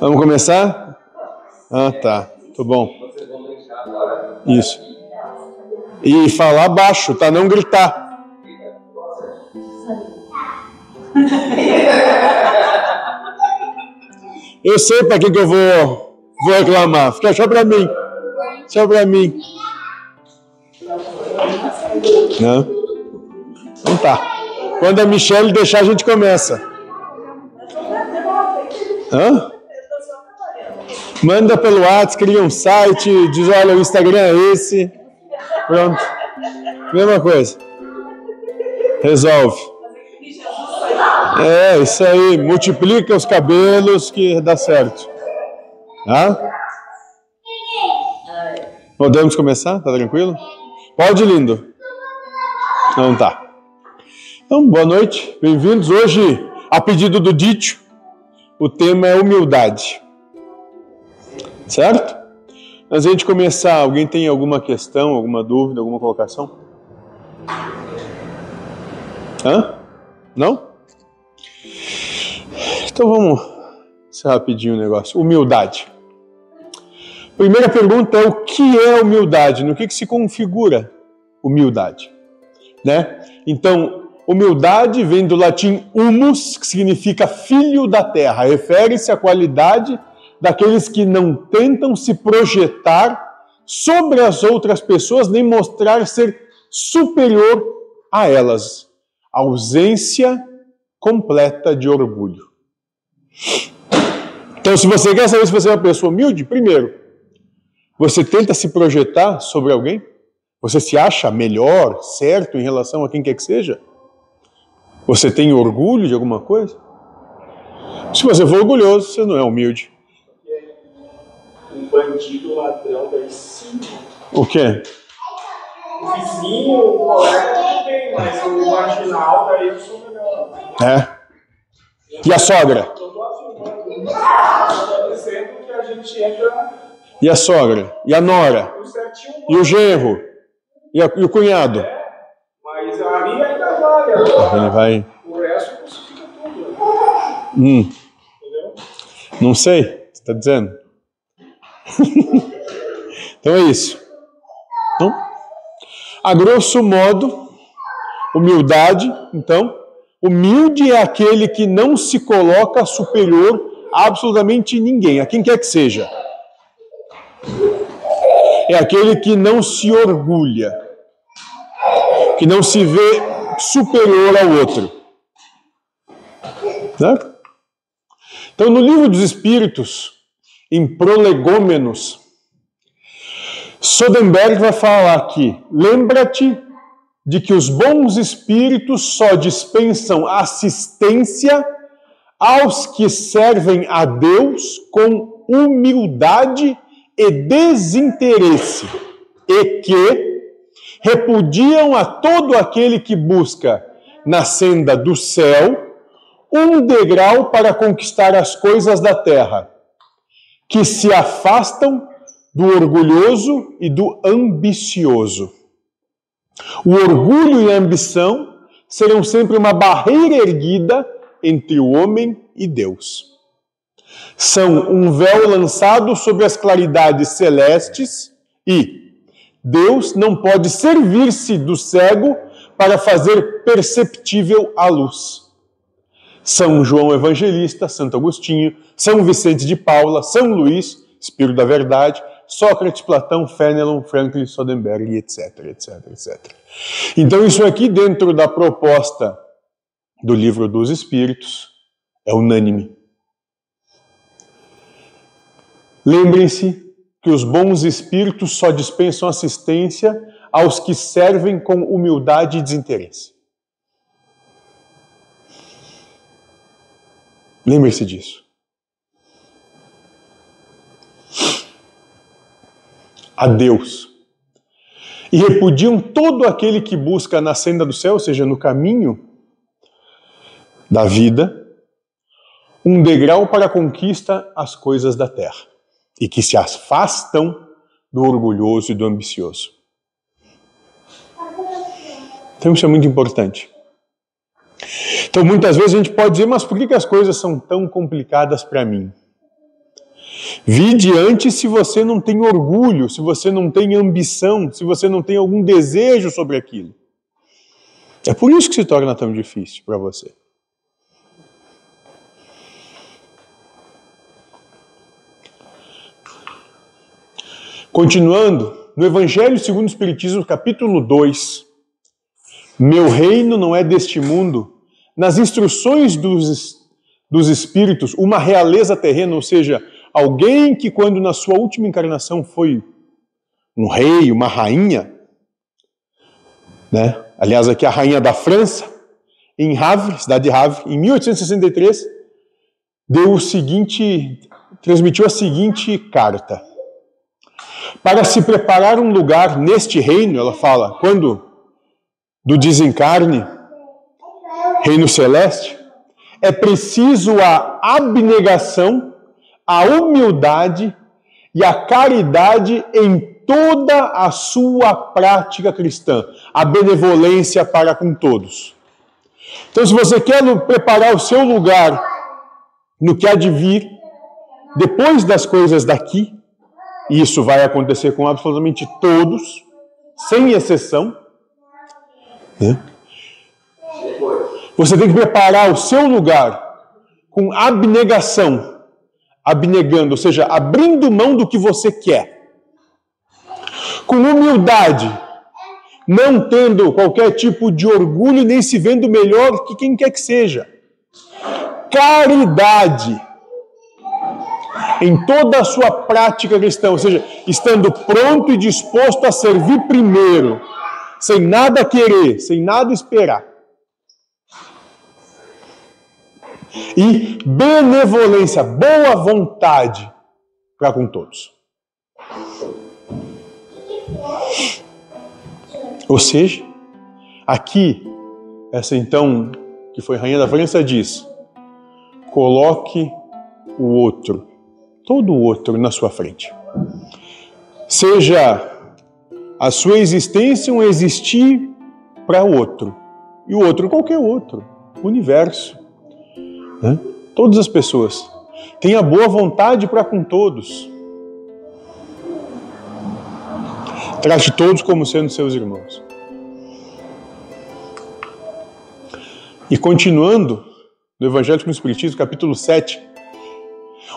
Vamos começar? Ah, tá. Tô bom. Isso. E falar baixo, tá? Não gritar. Eu sei para que, que eu vou, vou reclamar. Fica só para mim. Só para mim. Não? Então tá. Quando a Michelle deixar, a gente começa. Hã? Manda pelo WhatsApp, cria um site, diz: olha, o Instagram é esse. Pronto. Mesma coisa. Resolve. É, isso aí. Multiplica os cabelos que dá certo. Tá? Podemos começar? Tá tranquilo? Pode, lindo. Não tá. Então, boa noite, bem-vindos. Hoje, a pedido do Dítio, o tema é humildade. Certo? Antes de a gente começar, alguém tem alguma questão, alguma dúvida, alguma colocação? Hã? Não? Então vamos ser rapidinho o negócio. Humildade. Primeira pergunta é o que é humildade? No que, que se configura humildade? Né? Então, Humildade vem do latim humus, que significa filho da terra. Refere-se à qualidade daqueles que não tentam se projetar sobre as outras pessoas nem mostrar ser superior a elas. Ausência completa de orgulho. Então, se você quer saber se você é uma pessoa humilde, primeiro, você tenta se projetar sobre alguém? Você se acha melhor, certo em relação a quem quer que seja? Você tem orgulho de alguma coisa? Se você for orgulhoso, você não é humilde. Um bandido ladrão daí sim. O quê? O vizinho, o colega, tudo bem, mas o marginal daí eu sou melhor. É. E a sogra? Eu tô afirmando, eu tô dizendo que a gente entra E a sogra? E a nora? E o genro? E, a- e o cunhado? É, mas a minha ainda vale. Ele Agora, vai. o resto crucifica tudo. Hum, Entendeu? não sei. Você está dizendo? então é isso. Então, a grosso modo, humildade, então, humilde é aquele que não se coloca superior a absolutamente ninguém, a quem quer que seja. É aquele que não se orgulha, que não se vê superior ao outro. Certo? Então, no livro dos Espíritos, em Prolegômenos, Sodenberg vai falar aqui: lembra-te de que os bons espíritos só dispensam assistência aos que servem a Deus com humildade e desinteresse, e que repudiam a todo aquele que busca na senda do céu um degrau para conquistar as coisas da terra, que se afastam do orgulhoso e do ambicioso. O orgulho e a ambição serão sempre uma barreira erguida entre o homem e Deus. São um véu lançado sobre as claridades celestes e Deus não pode servir-se do cego para fazer perceptível a luz. São João Evangelista, Santo Agostinho, São Vicente de Paula, São Luís, Espírito da Verdade, Sócrates, Platão, Fenelon, Franklin, Sodenberg, etc, etc, etc. Então isso aqui dentro da proposta do livro dos Espíritos é unânime. Lembrem-se que os bons espíritos só dispensam assistência aos que servem com humildade e desinteresse. Lembre-se disso. A Deus. E repudiam todo aquele que busca na senda do céu, ou seja, no caminho da vida, um degrau para a conquista as coisas da terra. E que se afastam do orgulhoso e do ambicioso. Então isso é muito importante. Então muitas vezes a gente pode dizer, mas por que, que as coisas são tão complicadas para mim? Vi diante se você não tem orgulho, se você não tem ambição, se você não tem algum desejo sobre aquilo. É por isso que se torna tão difícil para você. Continuando, no Evangelho segundo o Espiritismo, capítulo 2, meu reino não é deste mundo, nas instruções dos, dos Espíritos, uma realeza terrena, ou seja, alguém que, quando na sua última encarnação foi um rei, uma rainha, né? aliás, aqui a rainha da França, em Havre, cidade de Havre, em 1863, deu o seguinte, transmitiu a seguinte carta para se preparar um lugar neste reino, ela fala, quando do desencarne, reino celeste, é preciso a abnegação, a humildade e a caridade em toda a sua prática cristã, a benevolência para com todos. Então, se você quer preparar o seu lugar no que há de vir, depois das coisas daqui, e isso vai acontecer com absolutamente todos, sem exceção. Né? Você tem que preparar o seu lugar com abnegação, abnegando, ou seja, abrindo mão do que você quer. Com humildade, não tendo qualquer tipo de orgulho, nem se vendo melhor que quem quer que seja. Caridade em toda a sua prática cristã, ou seja, estando pronto e disposto a servir primeiro, sem nada querer, sem nada esperar. E benevolência, boa vontade para com todos. Ou seja, aqui, essa então, que foi rainha da França, diz: coloque o outro todo o outro na sua frente. Seja a sua existência um existir para o outro, e o outro qualquer outro, universo. Né? Todas as pessoas. Tenha boa vontade para com todos. Trate todos como sendo seus irmãos. E continuando, no Evangelho com o Espiritismo, capítulo 7,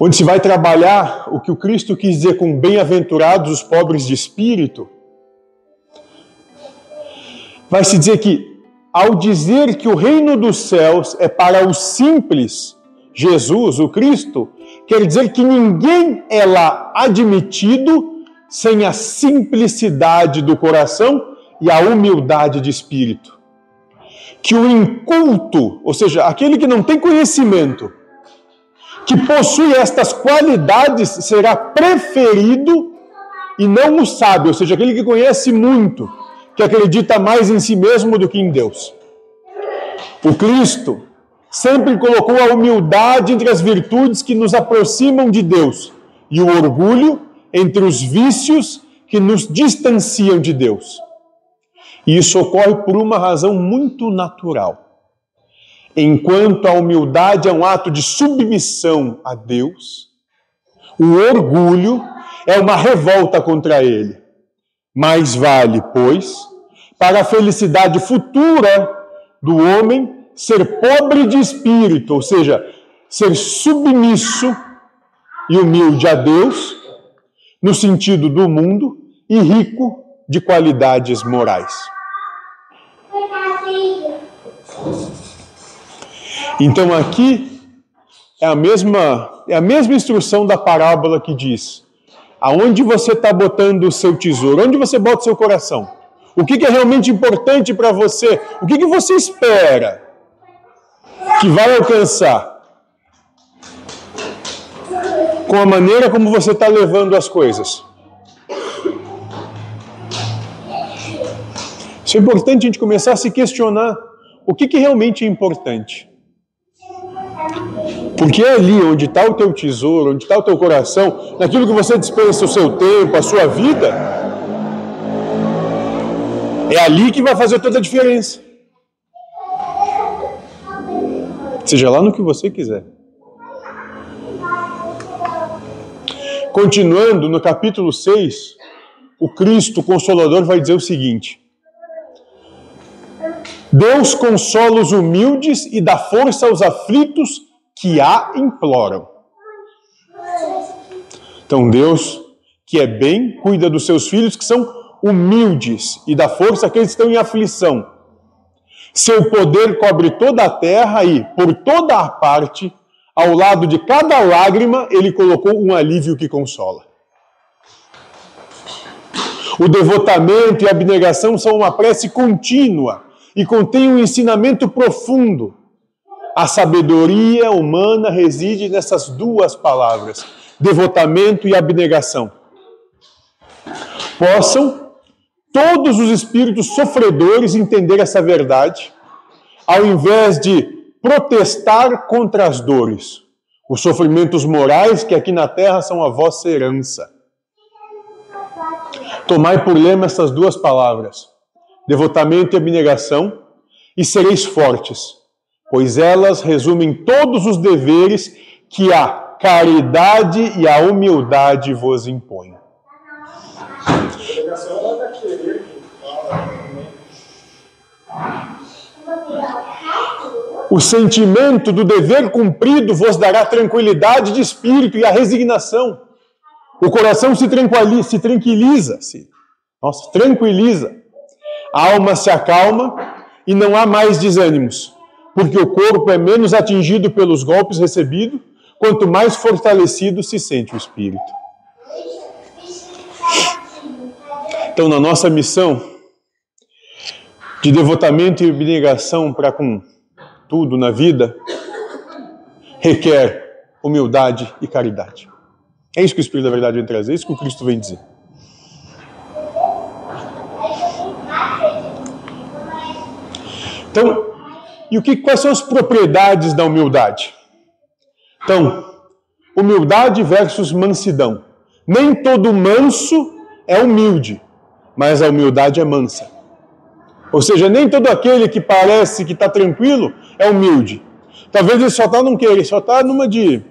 onde se vai trabalhar o que o Cristo quis dizer com bem-aventurados os pobres de espírito, vai se dizer que, ao dizer que o reino dos céus é para os simples, Jesus, o Cristo, quer dizer que ninguém é lá admitido sem a simplicidade do coração e a humildade de espírito. Que o inculto, ou seja, aquele que não tem conhecimento, que possui estas qualidades será preferido e não o sábio, ou seja, aquele que conhece muito, que acredita mais em si mesmo do que em Deus. O Cristo sempre colocou a humildade entre as virtudes que nos aproximam de Deus e o orgulho entre os vícios que nos distanciam de Deus. E isso ocorre por uma razão muito natural enquanto a humildade é um ato de submissão a Deus, o orgulho é uma revolta contra ele. Mais vale, pois, para a felicidade futura do homem ser pobre de espírito, ou seja, ser submisso e humilde a Deus, no sentido do mundo, e rico de qualidades morais. Então aqui é a mesma, é a mesma instrução da parábola que diz: aonde você está botando o seu tesouro, onde você bota o seu coração, o que, que é realmente importante para você, o que, que você espera que vai alcançar com a maneira como você está levando as coisas. Isso é importante a gente começar a se questionar o que, que realmente é importante. Porque é ali onde está o teu tesouro, onde está o teu coração, naquilo que você dispensa o seu tempo, a sua vida, é ali que vai fazer toda a diferença. Seja lá no que você quiser. Continuando no capítulo 6, o Cristo Consolador vai dizer o seguinte: Deus consola os humildes e dá força aos aflitos que a imploram. Então, Deus, que é bem, cuida dos seus filhos que são humildes e dá força àqueles que estão em aflição. Seu poder cobre toda a terra e, por toda a parte, ao lado de cada lágrima, ele colocou um alívio que consola. O devotamento e a abnegação são uma prece contínua e contém um ensinamento profundo. A sabedoria humana reside nessas duas palavras, devotamento e abnegação. Possam todos os espíritos sofredores entender essa verdade, ao invés de protestar contra as dores, os sofrimentos morais que aqui na terra são a vossa herança. Tomai por lema essas duas palavras, devotamento e abnegação, e sereis fortes, pois elas resumem todos os deveres que a caridade e a humildade vos impõem. O sentimento do dever cumprido vos dará tranquilidade de espírito e a resignação. O coração se tranquiliza, se tranquiliza, se, nossa, tranquiliza. A alma se acalma e não há mais desânimos, porque o corpo é menos atingido pelos golpes recebidos, quanto mais fortalecido se sente o espírito. Então, na nossa missão de devotamento e abnegação para com tudo na vida, requer humildade e caridade. É isso que o Espírito da Verdade vem trazer, é isso que o Cristo vem dizer. Então, e o que, quais são as propriedades da humildade? Então, humildade versus mansidão. Nem todo manso é humilde, mas a humildade é mansa. Ou seja, nem todo aquele que parece que está tranquilo é humilde. Talvez ele só está num querer, só está numa de.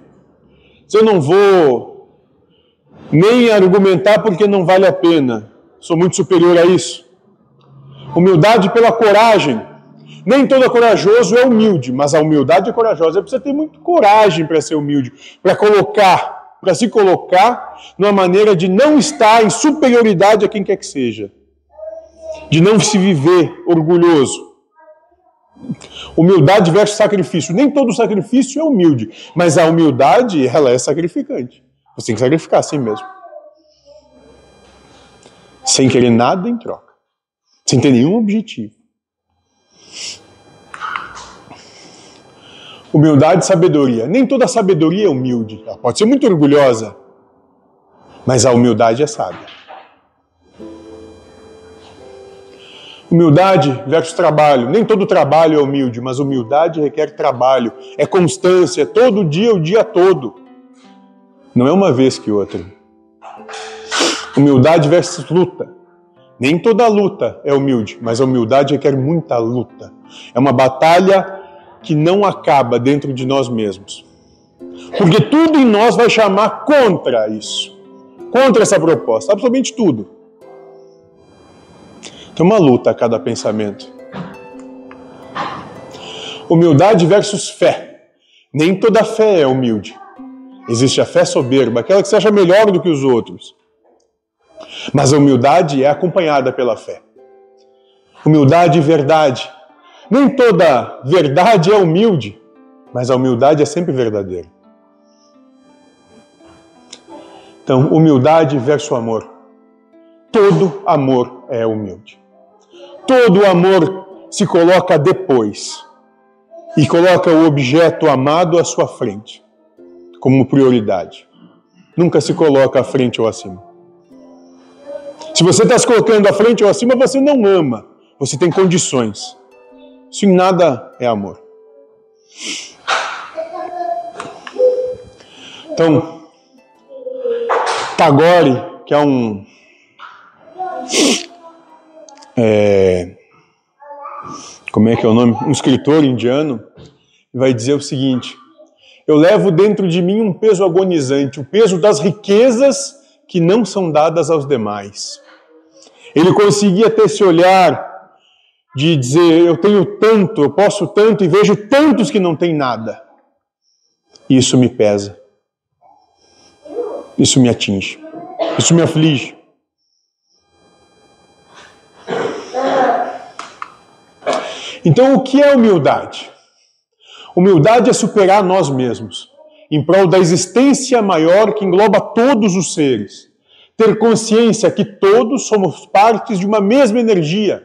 Se eu não vou nem argumentar porque não vale a pena, sou muito superior a isso. Humildade pela coragem. Nem todo corajoso é humilde, mas a humildade é corajosa. Precisa ter muito coragem para ser humilde, para colocar, para se colocar numa maneira de não estar em superioridade a quem quer que seja de não se viver orgulhoso. Humildade versus sacrifício. Nem todo sacrifício é humilde, mas a humildade, ela é sacrificante. Você tem que sacrificar assim mesmo. Sem querer nada em troca. Sem ter nenhum objetivo. Humildade e sabedoria. Nem toda sabedoria é humilde. Ela pode ser muito orgulhosa, mas a humildade é sábia. Humildade versus trabalho. Nem todo trabalho é humilde, mas humildade requer trabalho, é constância, todo dia, o dia todo. Não é uma vez que outra. Humildade versus luta. Nem toda luta é humilde, mas a humildade requer muita luta. É uma batalha que não acaba dentro de nós mesmos. Porque tudo em nós vai chamar contra isso, contra essa proposta, absolutamente tudo. Tem uma luta a cada pensamento. Humildade versus fé. Nem toda fé é humilde. Existe a fé soberba, aquela que se acha melhor do que os outros. Mas a humildade é acompanhada pela fé. Humildade e verdade. Nem toda verdade é humilde, mas a humildade é sempre verdadeira. Então, humildade versus amor. Todo amor é humilde todo amor se coloca depois e coloca o objeto amado à sua frente, como prioridade. Nunca se coloca à frente ou acima. Se você está se colocando à frente ou acima, você não ama, você tem condições. Isso em nada é amor. Então, Tagore, que é um é, como é que é o nome? Um escritor indiano, vai dizer o seguinte: eu levo dentro de mim um peso agonizante, o peso das riquezas que não são dadas aos demais. Ele conseguia ter esse olhar de dizer: eu tenho tanto, eu posso tanto, e vejo tantos que não têm nada. Isso me pesa. Isso me atinge. Isso me aflige. Então, o que é humildade? Humildade é superar nós mesmos, em prol da existência maior que engloba todos os seres. Ter consciência que todos somos partes de uma mesma energia.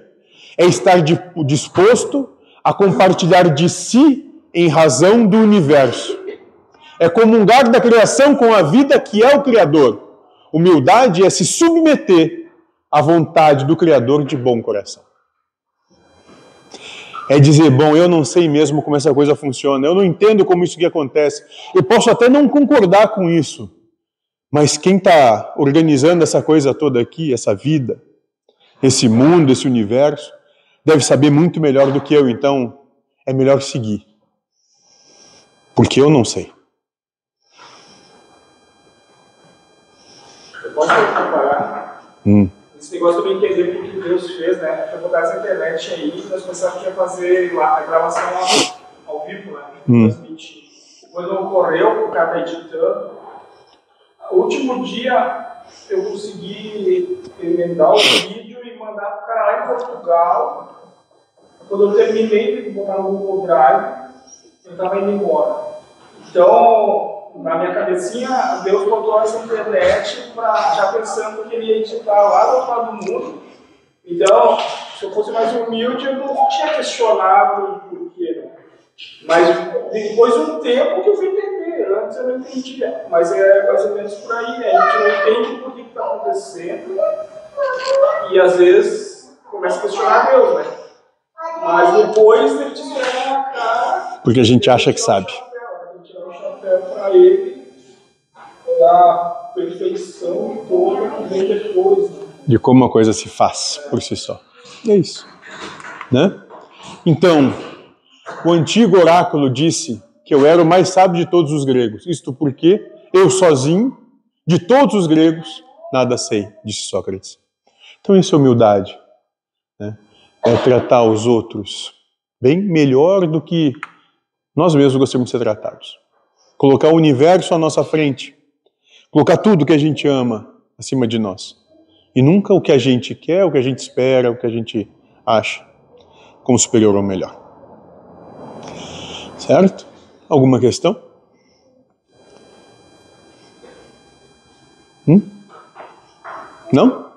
É estar disposto a compartilhar de si em razão do universo. É comungar da criação com a vida que é o Criador. Humildade é se submeter à vontade do Criador de bom coração é dizer, bom, eu não sei mesmo como essa coisa funciona, eu não entendo como isso que acontece. Eu posso até não concordar com isso, mas quem está organizando essa coisa toda aqui, essa vida, esse mundo, esse universo, deve saber muito melhor do que eu, então é melhor seguir. Porque eu não sei. Eu posso comparar? Hum negócio também quer dizer que Deus fez, né? Foi botar essa internet aí, nós pensávamos que ia fazer a gravação ao, ao vivo, né? Hum. Transmitir. Depois não ocorreu, o cara tá editando. O último dia eu consegui emendar o vídeo e mandar pro cara lá em Portugal. Quando eu terminei de botar no Google Drive, eu tava indo embora. Então, na minha cabecinha, Deus botou essa internet pra, já pensando que ele ia editar lá do outro lado do mundo. Então, se eu fosse mais humilde, eu não tinha questionado por quê. Né? Mas depois de um tempo que eu fui entender, antes eu não entendia. Mas é mais ou menos por aí, né? a gente não entende por que está acontecendo e às vezes começa a questionar Deus, né? Mas depois ele te na cara. Porque a gente acha que sabe para ele perfeição depois. De como uma coisa se faz por si só. É isso. Né? Então, o antigo oráculo disse que eu era o mais sábio de todos os gregos. Isto porque eu sozinho, de todos os gregos, nada sei, disse Sócrates. Então, isso é humildade. Né? É tratar os outros bem melhor do que nós mesmos gostaríamos de ser tratados colocar o universo à nossa frente, colocar tudo que a gente ama acima de nós. E nunca o que a gente quer, o que a gente espera, o que a gente acha como superior ou melhor. Certo? Alguma questão? Hum? Não?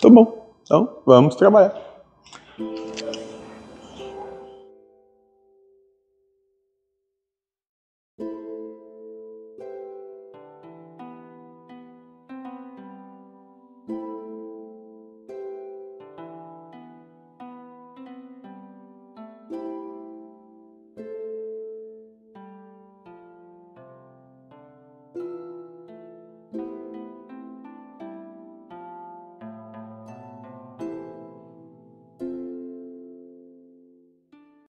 Tá bom. Então, vamos trabalhar.